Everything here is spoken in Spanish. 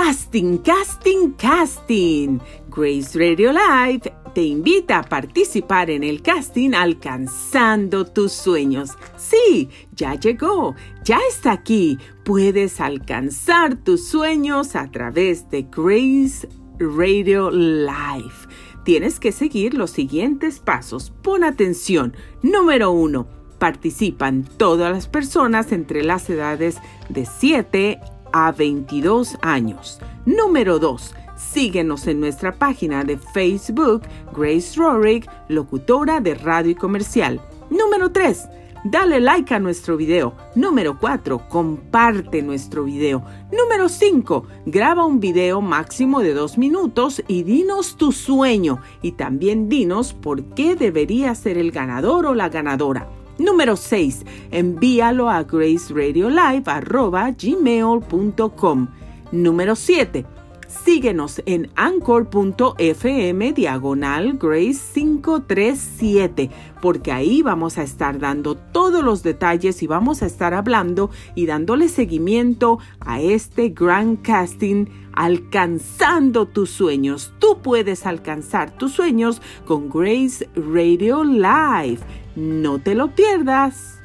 Casting, casting, casting. Grace Radio Live te invita a participar en el casting Alcanzando tus sueños. Sí, ya llegó, ya está aquí. Puedes alcanzar tus sueños a través de Grace Radio Live. Tienes que seguir los siguientes pasos. Pon atención. Número uno. Participan todas las personas entre las edades de 7 a 22 años. Número 2. Síguenos en nuestra página de Facebook, Grace Rorick, locutora de radio y comercial. Número 3. Dale like a nuestro video. Número 4. Comparte nuestro video. Número 5. Graba un video máximo de dos minutos y dinos tu sueño. Y también dinos por qué debería ser el ganador o la ganadora. Número 6. Envíalo a graceradiolive.gmail.com. Número 7. Síguenos en anchor.fm diagonal Grace 537 porque ahí vamos a estar dando todos los detalles y vamos a estar hablando y dándole seguimiento a este gran casting alcanzando tus sueños. Tú puedes alcanzar tus sueños con Grace Radio Live. No te lo pierdas.